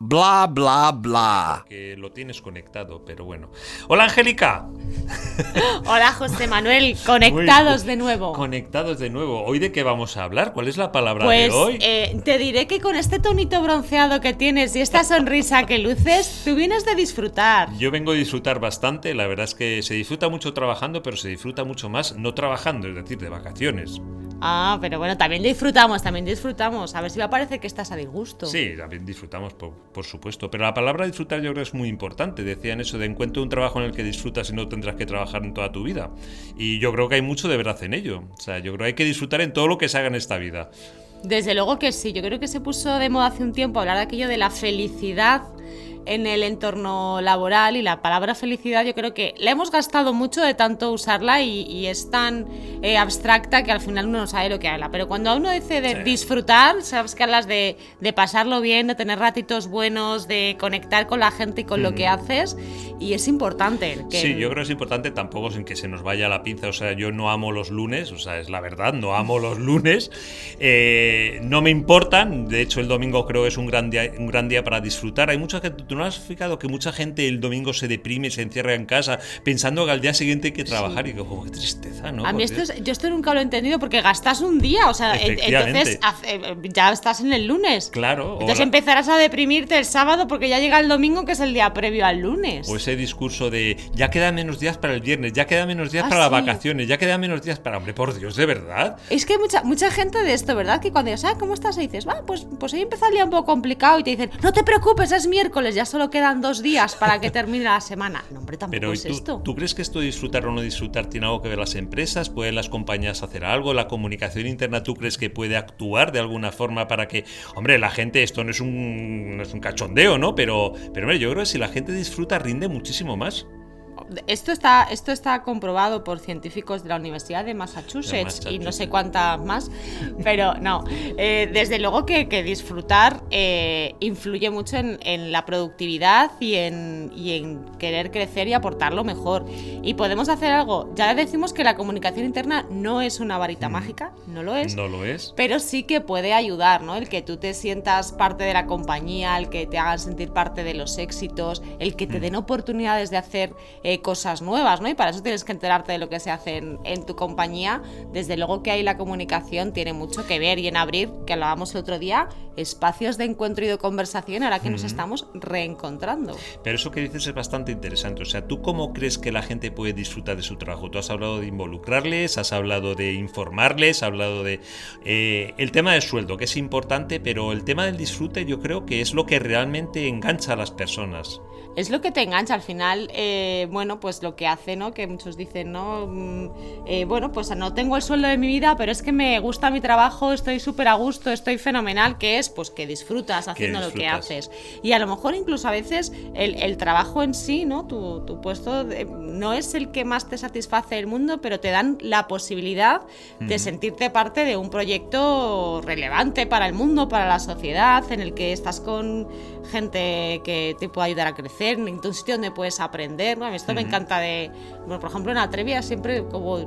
bla, bla, bla. Que lo tienes conectado, pero bueno. Hola, Angélica. Hola, José Manuel. Conectados de nuevo. Conectados de nuevo. ¿Hoy de qué vamos a hablar? ¿Cuál es la palabra pues, de hoy? Eh, te diré que con este tonito bronceado que tienes y esta sonrisa que luces, tú vienes de disfrutar. Yo vengo a disfrutar bastante. La verdad es que se disfruta mucho trabajando, pero se disfruta mucho más no trabajando, es decir, de vacaciones. Ah, pero bueno, también disfrutamos, también disfrutamos. A ver si va a parecer que estás a disgusto. Sí, también disfrutamos, por, supuesto. Pero la palabra disfrutar yo creo que es muy importante. Decían eso de encuentro un trabajo en el que disfrutas y no tendrás que trabajar en toda tu vida. Y yo creo que hay mucho de verdad en ello. O sea, yo creo que hay que disfrutar en todo lo que se haga en esta vida. Desde luego que sí. Yo creo que se puso de moda hace un tiempo hablar de aquello de la felicidad en el entorno laboral y la palabra felicidad yo creo que la hemos gastado mucho de tanto usarla y, es tan eh, abstracta que al final uno no sabe lo que habla. Pero cuando uno dice de disfrutar, sabes que hablas de, pasarlo bien, de tener ratitos buenos, de conectar con la gente y con lo que mm. haces y es importante. Sí, yo creo que es importante tampoco sin que se nos vaya la pinza. O sea, yo no amo los lunes, o sea, es la verdad, no amo los lunes. Eh, no me importan, de hecho el domingo creo que es un gran día, un gran día para disfrutar. Hay mucha gente no has fijado que mucha gente el domingo se deprime, se encierra en casa, pensando que al día siguiente hay que trabajar? Y como, qué tristeza, ¿no? A mí esto yo esto nunca lo he entendido porque gastas un día, o sea, entonces eh, ya estás en el lunes. Claro. Entonces empezarás a deprimirte el sábado porque ya llega el domingo, que es el día previo al lunes. O ese discurso de ya quedan menos días para el viernes, ya quedan menos días ah, para las vacaciones, ya quedan menos días para. Hombre, por Dios, de verdad. Es que hay mucha, mucha gente de esto, ¿verdad? Que cuando dices, ah, ¿cómo estás? Y dices, va, pues, pues hoy empieza el día un poco complicado y te dicen, no te preocupes, es miércoles, ya solo quedan dos días para que termine la semana. No, hombre, tampoco Pero, es tú, esto. ¿Tú crees que esto de disfrutar o no disfrutar tiene algo que ver las empresas? ¿Pueden las compañías hacer algo? ¿La comunicación interna tú crees que puede actuar de alguna forma para que, hombre, la gente, esto no es un, es un cachondeo, ¿no? Pero, pero hombre, yo creo que si la gente disfruta rinde muchísimo más esto está, esto está comprobado por científicos de la Universidad de Massachusetts, y no sé cuántas más, pero no. Eh, desde luego que, disfrutar eh, influye mucho en, la productividad y en, y en querer crecer y aportar lo mejor. Y podemos hacer algo. Ya decimos que la comunicación interna no es una varita mm. mágica, no lo es. No lo es. Pero sí que puede ayudar, ¿no? El que tú te sientas parte de la compañía, el que te hagan sentir parte de los éxitos, el que te mm. den oportunidades de hacer eh, cosas nuevas, ¿no? Y para eso tienes que enterarte de lo que se hace en, tu compañía. Desde luego que ahí la comunicación tiene mucho que ver y en abrir, que hablábamos el otro día, espacios de encuentro y de conversación ahora que nos estamos reencontrando. Pero eso que dices es bastante interesante. O sea, ¿tú cómo crees que la gente puede disfrutar de su trabajo? Tú has hablado de involucrarles, has hablado de informarles, has hablado de... Eh, el tema del sueldo, que es importante, pero el tema del disfrute yo creo que es lo que realmente engancha a las personas es lo que te engancha al final, eh, bueno, pues lo que hace, ¿no? Que muchos dicen, ¿no? Mm, eh, bueno, pues no tengo el sueldo de mi vida, pero es que me gusta mi trabajo, estoy súper a gusto, estoy fenomenal, que es pues que disfrutas haciendo lo que haces. Y a lo mejor incluso a veces el, trabajo en sí, ¿no? Tu, tu puesto no es el que más te satisface del mundo, pero te dan la posibilidad de sentirte parte de un proyecto relevante para el mundo, para la sociedad, en el que estás con gente que te puede ayudar a crecer, en un sitio donde puedes aprender. ¿no? Esto me encanta de, bueno, por ejemplo, en Atrevia siempre, como,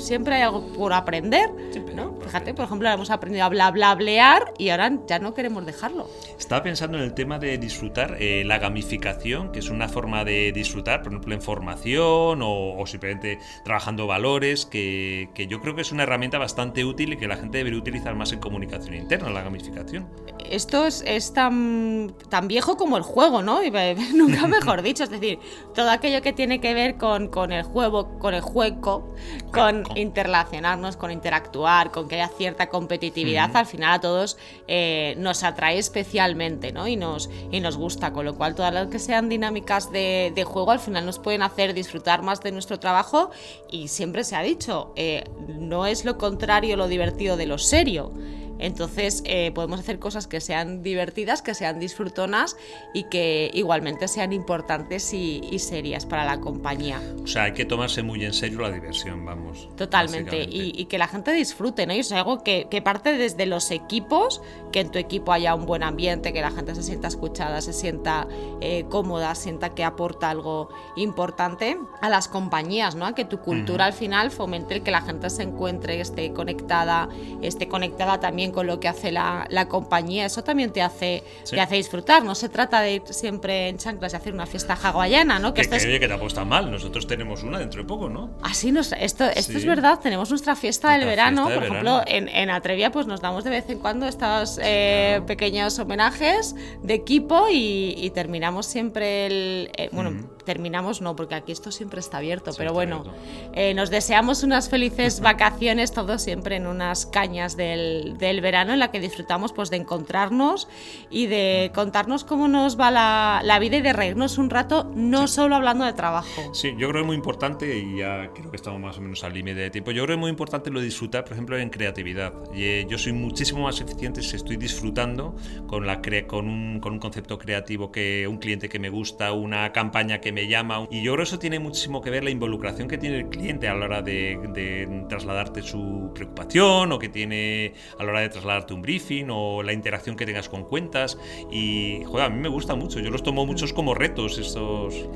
siempre hay algo por aprender. ¿no? Fíjate, por ejemplo, hemos aprendido a bla, bla, blear y ahora ya no queremos dejarlo. Estaba pensando en el tema de disfrutar, eh, la gamificación, que es una forma de disfrutar, por ejemplo, en formación o, simplemente trabajando valores, que, que, yo creo que es una herramienta bastante útil y que la gente debería utilizar más en comunicación interna, la gamificación. Esto es, es tan viejo como el juego, ¿no? nunca mejor dicho. Es decir, todo aquello que tiene que ver con, con el juego, con el juego, con interrelacionarnos, con interactuar, con que haya cierta competitividad, al final a todos eh, nos atrae especialmente, ¿no? Y nos, y nos gusta. Con lo cual, todas las que sean dinámicas de, juego, al final nos pueden hacer disfrutar más de nuestro trabajo. Y siempre se ha dicho, eh, no es lo contrario lo divertido de lo serio. Entonces eh, podemos hacer cosas que sean divertidas, que sean disfrutonas y que igualmente sean importantes y, serias para la compañía. O sea, hay que tomarse muy en serio la diversión, vamos. Totalmente. Y, que la gente disfrute, ¿no? Y es algo que, parte desde los equipos, que en tu equipo haya un buen ambiente, que la gente se sienta escuchada, se sienta eh, cómoda, sienta que aporta algo importante a las compañías, ¿no? A que tu cultura al final fomente el que la gente se encuentre, esté conectada, esté conectada también con lo que hace la, la compañía. Eso también te hace, te hace disfrutar. No se trata de ir siempre en chanclas y hacer una fiesta hawaiana, ¿no? Que, que, que, que tampoco está mal. Nosotros tenemos una dentro de poco, ¿no? Así nos, esto, esto es verdad. Tenemos nuestra fiesta del verano. Por ejemplo, en, en, Atrevia pues nos damos de vez en cuando estos eh, pequeños homenajes de equipo y, y terminamos siempre el... Eh, bueno, mm. Terminamos no, porque aquí esto siempre está abierto, pero bueno, eh, nos deseamos unas felices vacaciones todos siempre en unas cañas del, del, verano en la que disfrutamos pues de encontrarnos y de contarnos cómo nos va la, la vida y de reírnos un rato, no sí. solo hablando de trabajo. Sí, yo creo que es muy importante y ya creo que estamos más o menos al límite de tiempo. Yo creo que es muy importante lo de disfrutar, por ejemplo, en creatividad. Y, eh, yo soy muchísimo más eficiente si estoy disfrutando con, la cre con, un, con un concepto creativo que un cliente que me gusta, una campaña que me llama. Y yo creo que eso tiene muchísimo que ver la involucración que tiene el cliente a la hora de, de trasladarte su preocupación o que tiene a la hora de trasladarte un briefing o la interacción que tengas con cuentas. Y, joder, a mí me gusta mucho. Yo los tomo muchos como retos estos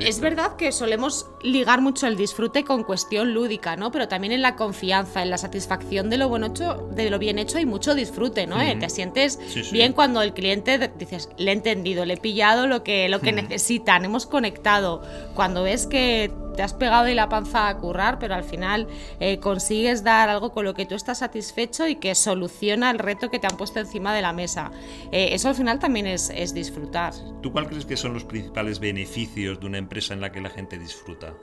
es verdad que solemos ligar mucho el disfrute con cuestión lúdica, ¿no? Pero también en la confianza, en la satisfacción de lo bueno hecho, de lo bien hecho hay mucho disfrute, ¿no? Mm -hmm. Te sientes sí, sí. bien cuando el cliente dices, le he entendido, le he pillado lo que, lo que necesitan, hemos conectado. Cuando ves que te has pegado y la panza a currar, pero al final eh, consigues dar algo con lo que tú estás satisfecho y que soluciona el reto que te han puesto encima de la mesa. Eh, eso al final también es, es, disfrutar. ¿Tú cuál crees que son los principales beneficios de una empresa en la que la gente disfruta?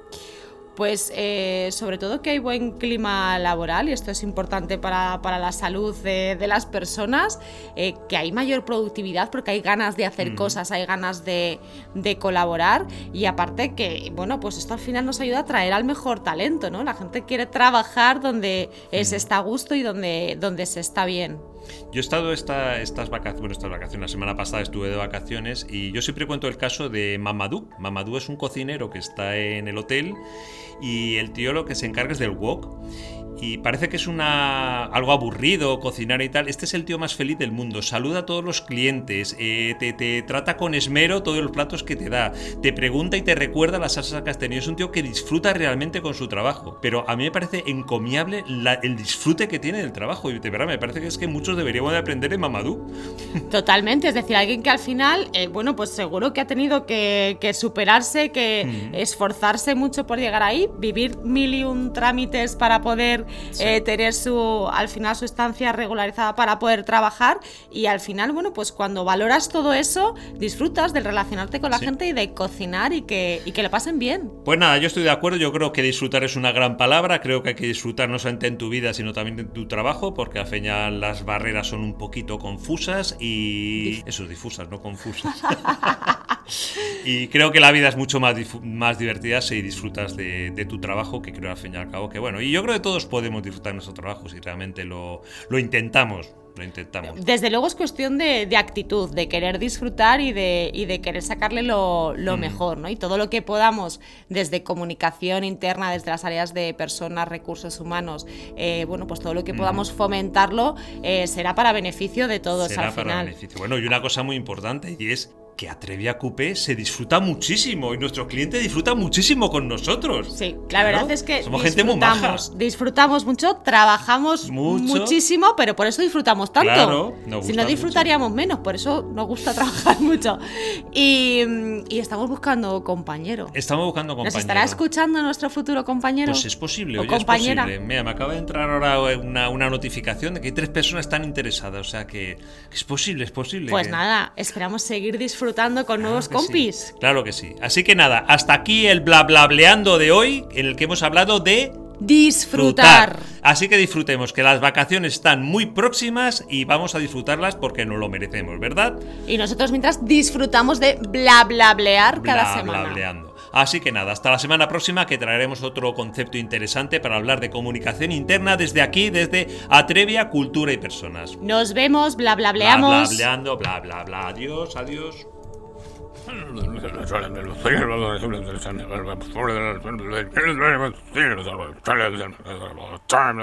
Pues eh, sobre todo que hay buen clima laboral y esto es importante para, para la salud de, de las personas, eh, que hay mayor productividad porque hay ganas de hacer mm. cosas, hay ganas de, de, colaborar y aparte que, bueno, pues esto al final nos ayuda a traer al mejor talento, ¿no? La gente quiere trabajar donde mm. se está a gusto y donde, donde se está bien. Yo he estado esta, estas vacaciones, bueno, estas vacaciones, la semana pasada estuve de vacaciones y yo siempre cuento el caso de Mamadou. Mamadou es un cocinero que está en el hotel y el tío lo que se encarga es del wok y parece que es una algo aburrido cocinar y tal. Este es el tío más feliz del mundo. Saluda a todos los clientes, eh, te, te, trata con esmero todos los platos que te da, te pregunta y te recuerda las salsas que has tenido. Es un tío que disfruta realmente con su trabajo. Pero a mí me parece encomiable la, el disfrute que tiene del trabajo. Y de verdad me parece que es que muchos deberíamos de aprender en Mamadou. Totalmente, es decir, alguien que al final, eh, bueno, pues seguro que ha tenido que, que superarse, que mm. esforzarse mucho por llegar ahí, vivir mil y un trámites para poder sí. eh, tener su, al final su estancia regularizada para poder trabajar y al final, bueno, pues cuando valoras todo eso, disfrutas de relacionarte con la sí. gente y de cocinar y que, y que le pasen bien. Pues nada, yo estoy de acuerdo, yo creo que disfrutar es una gran palabra, creo que hay que disfrutar no solamente en tu vida, sino también en tu trabajo, porque al final las barreras son un poquito confusas y... Eso, difusas, no confusas. y creo que la vida es mucho más, más divertida si disfrutas de, de, tu trabajo, que creo al fin y al cabo que bueno. Y yo creo que todos podemos disfrutar de nuestro trabajo si realmente lo, lo intentamos. Lo intentamos. Desde luego es cuestión de, de actitud, de querer disfrutar y de, y de querer sacarle lo, lo mm. mejor, ¿no? Y todo lo que podamos, desde comunicación interna, desde las áreas de personas, recursos humanos, eh, bueno, pues todo lo que podamos mm. fomentarlo eh, será para beneficio de todos será al para final. Beneficio. Bueno, y una cosa muy importante, y es que Atrevia Coupé se disfruta muchísimo y nuestro cliente disfruta muchísimo con nosotros. Sí, la verdad ¿no? es que somos gente muy maja. Disfrutamos mucho, trabajamos mucho. muchísimo, pero por eso disfrutamos tanto. Claro, nos si no disfrutaríamos mucho. menos, por eso nos gusta trabajar mucho. Y, y, estamos buscando compañero. Estamos buscando compañero. ¿Nos estará escuchando nuestro futuro compañero? Pues es posible, o oye, compañera. es posible. Mira, me acaba de entrar ahora una, una, notificación de que hay tres personas están interesadas, o sea que, es posible, es posible. Pues que... nada, esperamos seguir disfrutando disfrutando con claro nuevos compis. Sí. Claro que sí. Así que nada, hasta aquí el bla bla bleando de hoy, en el que hemos hablado de disfrutar. Así que disfrutemos, que las vacaciones están muy próximas y vamos a disfrutarlas porque nos lo merecemos, ¿verdad? Y nosotros mientras disfrutamos de bla bla blear bla, cada semana. Bla, bleando. Así que nada, hasta la semana próxima que traeremos otro concepto interesante para hablar de comunicación interna desde aquí, desde Atrevia, Cultura y Personas. Nos vemos, bla bla bleamos. Bla bla bleando, bla bla bla. Adiós, adiós. Time